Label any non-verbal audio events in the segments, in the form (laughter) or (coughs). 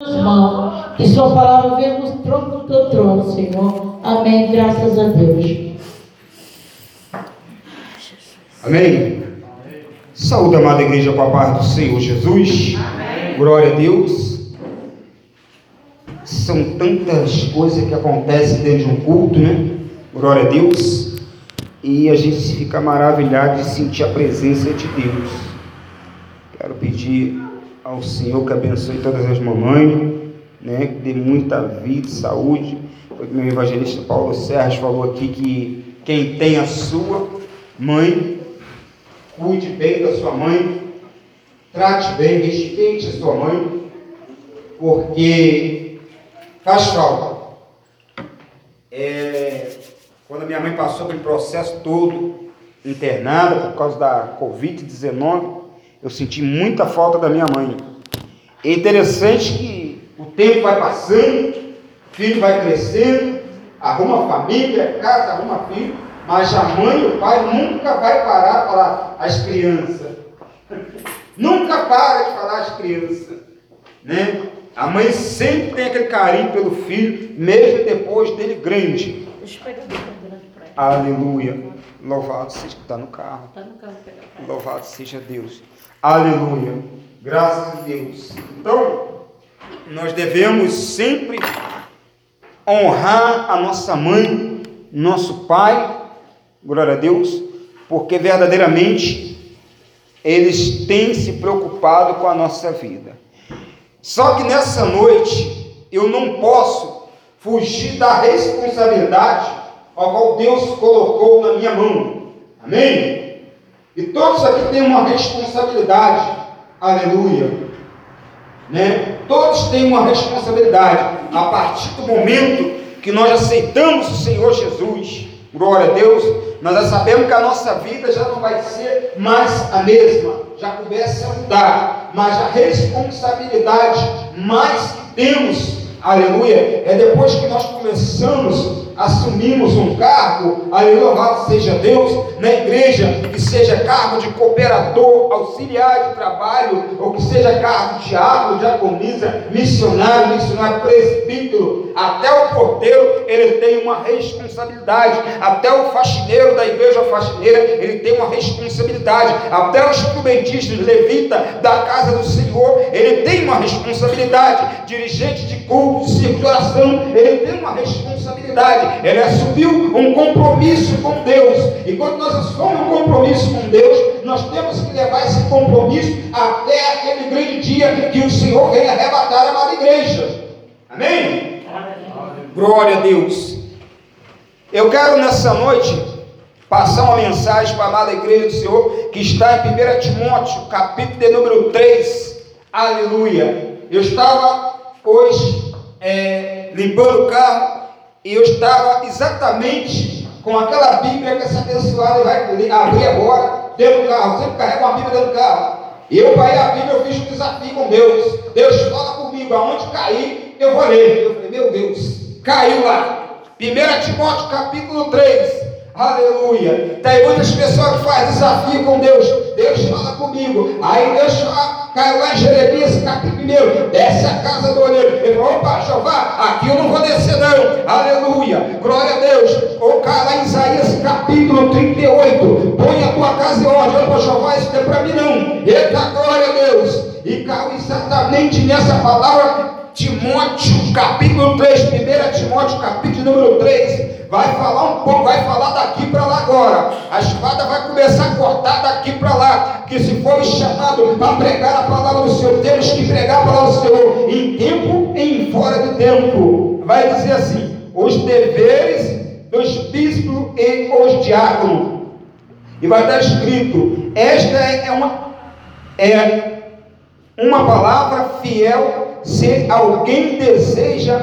mãos. Que Sua palavra venha nos trono do teu trono, Senhor. Amém. Graças a Deus. Amém. Saúde, amada igreja, com a paz do Senhor Jesus. Amém. Glória a Deus. São tantas coisas que acontecem dentro de um culto, né? Glória a Deus. E a gente fica maravilhado de sentir a presença de Deus. Quero pedir ao Senhor que abençoe todas as mamães, né? Que dê muita vida saúde. Foi que meu evangelista Paulo Sérgio falou aqui que quem tem a sua mãe Cuide bem da sua mãe, trate bem, respeite a sua mãe, porque faz falta. É, quando a minha mãe passou pelo processo todo, internada por causa da Covid-19, eu senti muita falta da minha mãe. É interessante que o tempo vai passando, o filho vai crescendo, arruma família, casa, arruma filho, mas a mãe e o pai nunca vai parar de falar às crianças. (laughs) nunca para de falar às crianças. Né? A mãe sempre tem aquele carinho pelo filho, mesmo depois dele grande. Deixa eu pegar Aleluia. Louvado seja. Está no carro. Está no carro. Louvado seja Deus. Aleluia. Graças a Deus. Então, nós devemos sempre honrar a nossa mãe, nosso pai glória a Deus, porque verdadeiramente eles têm se preocupado com a nossa vida. Só que nessa noite eu não posso fugir da responsabilidade a qual Deus colocou na minha mão. Amém? E todos aqui têm uma responsabilidade. Aleluia. Né? Todos têm uma responsabilidade. A partir do momento que nós aceitamos o Senhor Jesus, glória a Deus, nós já sabemos que a nossa vida já não vai ser mais a mesma, já começa a mudar, mas a responsabilidade mais que temos, aleluia, é depois que nós começamos assumimos um cargo, aí louvado seja Deus, na igreja, que seja cargo de cooperador, auxiliar de trabalho, ou que seja cargo de diácono, diaconisa, missionário, missionário, presbítero, até o porteiro, ele tem uma responsabilidade, até o faxineiro da igreja faxineira, ele tem uma responsabilidade, até o instrumentista, levita da casa do Senhor, ele tem uma responsabilidade, dirigente de culto, de de oração, ele tem uma responsabilidade, ele assumiu um compromisso com Deus. E quando nós assumimos um compromisso com Deus, nós temos que levar esse compromisso até aquele grande dia que o Senhor venha arrebatar a amada igreja. Amém? Amém? Glória a Deus. Eu quero nessa noite passar uma mensagem para a amada igreja do Senhor que está em 1 Timóteo, capítulo de número 3. Aleluia. Eu estava hoje é, limpando o carro e eu estava exatamente com aquela Bíblia que essa abençoada vai abrir agora, dentro do carro. Sempre carrega uma Bíblia dentro do carro. E eu, para ir a Bíblia, eu fiz um desafio com Deus. Deus fala comigo, aonde cair, eu vou ler. Eu falei, meu Deus, caiu lá. 1 Timóteo capítulo 3. Aleluia. Tem muitas pessoas que fazem desafio com Deus. Deus fala comigo. Aí Deus fala caiu lá em Jeremias, capítulo 1, desce a casa do olheiro. Ele falou: opa, Jeová, aqui eu não vou descer, não. Aleluia, glória a Deus. Ou cai lá em Isaías, capítulo 38, põe a tua casa em ordem. Opa, Jeová, isso não é para mim, não. Eita, glória a Deus. E caiu exatamente nessa palavra Timóteo, capítulo 3, 1 Timóteo, capítulo número 3, vai falar um pouco, vai falar daqui para lá agora. A espada vai começar a cortar daqui para lá. Que se for chamado para pregar a palavra do Senhor, temos que pregar a palavra do Senhor em tempo e em fora de tempo. Vai dizer assim: os deveres dos bispos e os diáconos. E vai estar escrito: esta é uma, é uma palavra fiel se alguém deseja.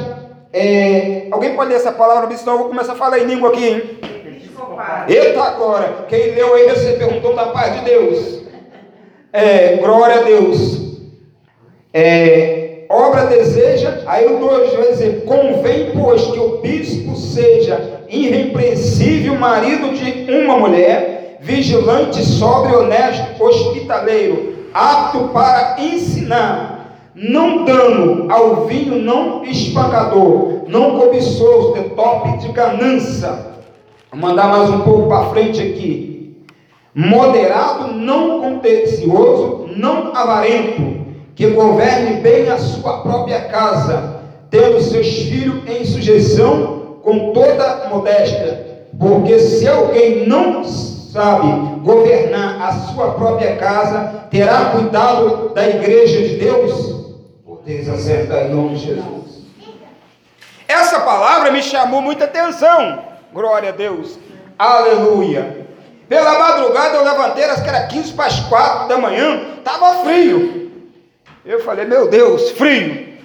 É, alguém pode ler essa palavra, senão eu vou começar a falar em língua aqui, hein? Eita agora! Quem leu aí um dom da paz de Deus. É, glória a Deus. É, obra deseja, aí o 2 vai dizer: convém, pois, que o bispo seja irrepreensível, marido de uma mulher, vigilante, sóbrio, honesto, hospitaleiro, apto para ensinar não dano ao vinho não espancador, não cobiçoso de top de ganância. Vou mandar mais um pouco para frente aqui. Moderado, não contencioso, não avarento, que governe bem a sua própria casa, tendo seus filhos em sujeição com toda modéstia. Porque se alguém não sabe governar a sua própria casa, terá cuidado da igreja de Deus? Deus acerta em nome de Jesus. Essa palavra me chamou muita atenção. Glória a Deus. Aleluia. Pela madrugada eu levantei, acho que era 15 para as 4 da manhã, estava frio. Eu falei, meu Deus, frio.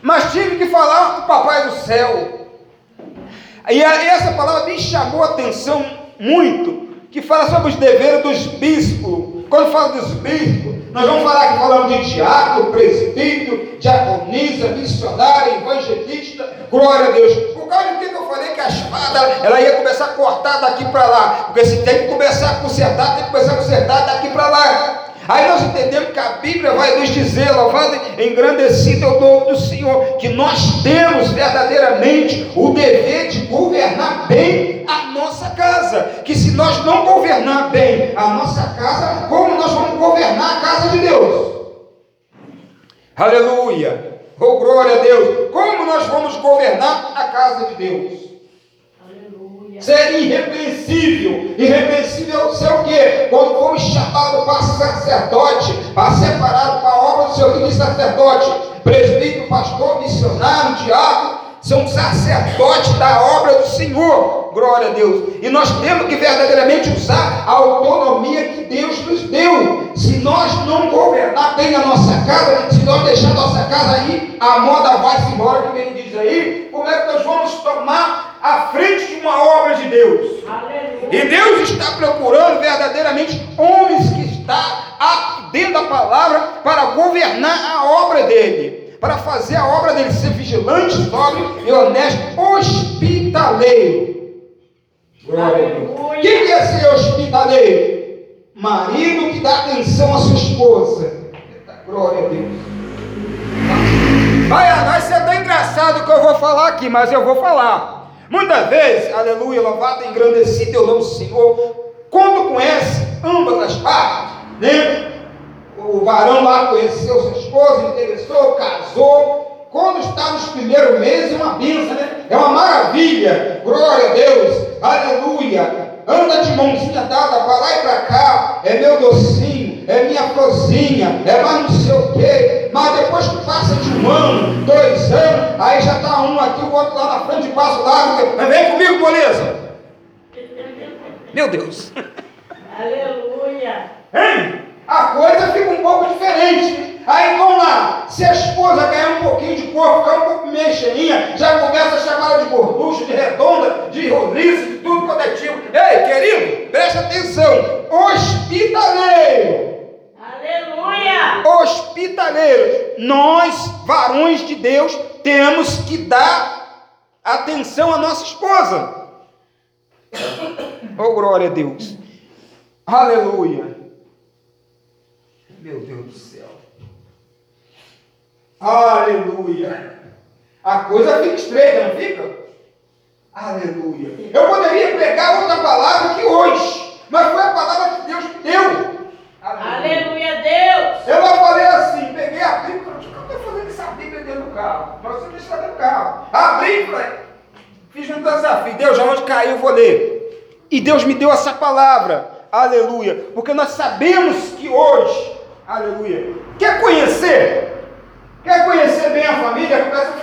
Mas tive que falar com o papai do céu. E essa palavra me chamou a atenção muito, que fala sobre os deveres dos bispos. Quando fala dos bispos, nós vamos falar aqui falando de diácono, presbítero, diaconisa, missionário, evangelista, glória a Deus. Por causa do que eu falei que a espada ela ia começar a cortar daqui para lá. Porque se tem que começar a consertar, tem que começar a consertar daqui para lá. Aí nós entendemos que a Bíblia vai nos dizer, louvado, engrandecido é o nome do Senhor, que nós temos verdadeiramente o dever de governar bem a nossa casa. Que se nós não governar bem a nossa casa, como nós vamos governar a casa de Deus? Aleluia! Oh glória a Deus! Como nós vamos governar a casa de Deus? ser irrepreensível. Irrepreensível ser o quê? Quando fomos chamados para sacerdote, para separado para a obra do que diz sacerdote, presbítero, pastor, missionário, diabo, são sacerdotes da obra do Senhor. Glória a Deus. E nós temos que verdadeiramente usar a autonomia que Deus nos deu. Se nós não governar bem a nossa casa, se nós deixar a nossa casa aí, a moda vai-se embora, que quem diz aí, como é que nós vamos tomar à frente de uma obra de Deus. Aleluia. E Deus está procurando verdadeiramente homens que aptos dentro da palavra para governar a obra dele, para fazer a obra dele ser vigilante, sóbrio e honesto, hospitaleiro. Glória a Deus. Quem é ser hospitaleiro? Marido que dá atenção à sua esposa. Glória a Deus. Vai, vai ser até engraçado o que eu vou falar aqui, mas eu vou falar. Muitas vezes, aleluia, louvado e engrandecido eu nome Senhor, quando conhece ambas as partes, né? O varão lá conheceu sua esposa, interessou, casou. Quando está nos primeiros meses, é uma bênção, né? É uma maravilha. Glória a Deus, aleluia. Anda de mãozinha dada para lá e para cá. É meu docinho, é minha florzinha, é mais não sei o quê. Mas depois que passa de um ano, dois anos, aí já está um aqui, o outro lá na frente, passa lá. Vem comigo, beleza? Meu Deus. Aleluia. Hein? A coisa fica um pouco diferente. Aí vamos lá, se a esposa ganhar um pouquinho de corpo, ficar um pouco meio cheinha, já começa a chamar de gorducha, de redonda, de roliça, de tudo quanto é tipo. Ei, querido, preste atenção. Hospitaleiro. Aleluia! Hospitaleiro. Nós, varões de Deus, temos que dar atenção à nossa esposa. (coughs) Oh, glória a Deus. Aleluia. Meu Deus do céu. Aleluia. A coisa fica estreita, não fica? Aleluia. Eu poderia pregar outra palavra que hoje, mas foi a palavra que Deus deu. Aleluia, Deus. Eu não falei assim, peguei a Bíblia falei, o que eu estou fazendo essa Bíblia dentro do carro? Nós você deixa dentro do carro. Abri fiz um desafio. Deus, aonde caiu eu vou ler. E Deus me deu essa palavra. Aleluia. Porque nós sabemos que hoje, aleluia, quer conhecer? Quer conhecer bem a família? Começa a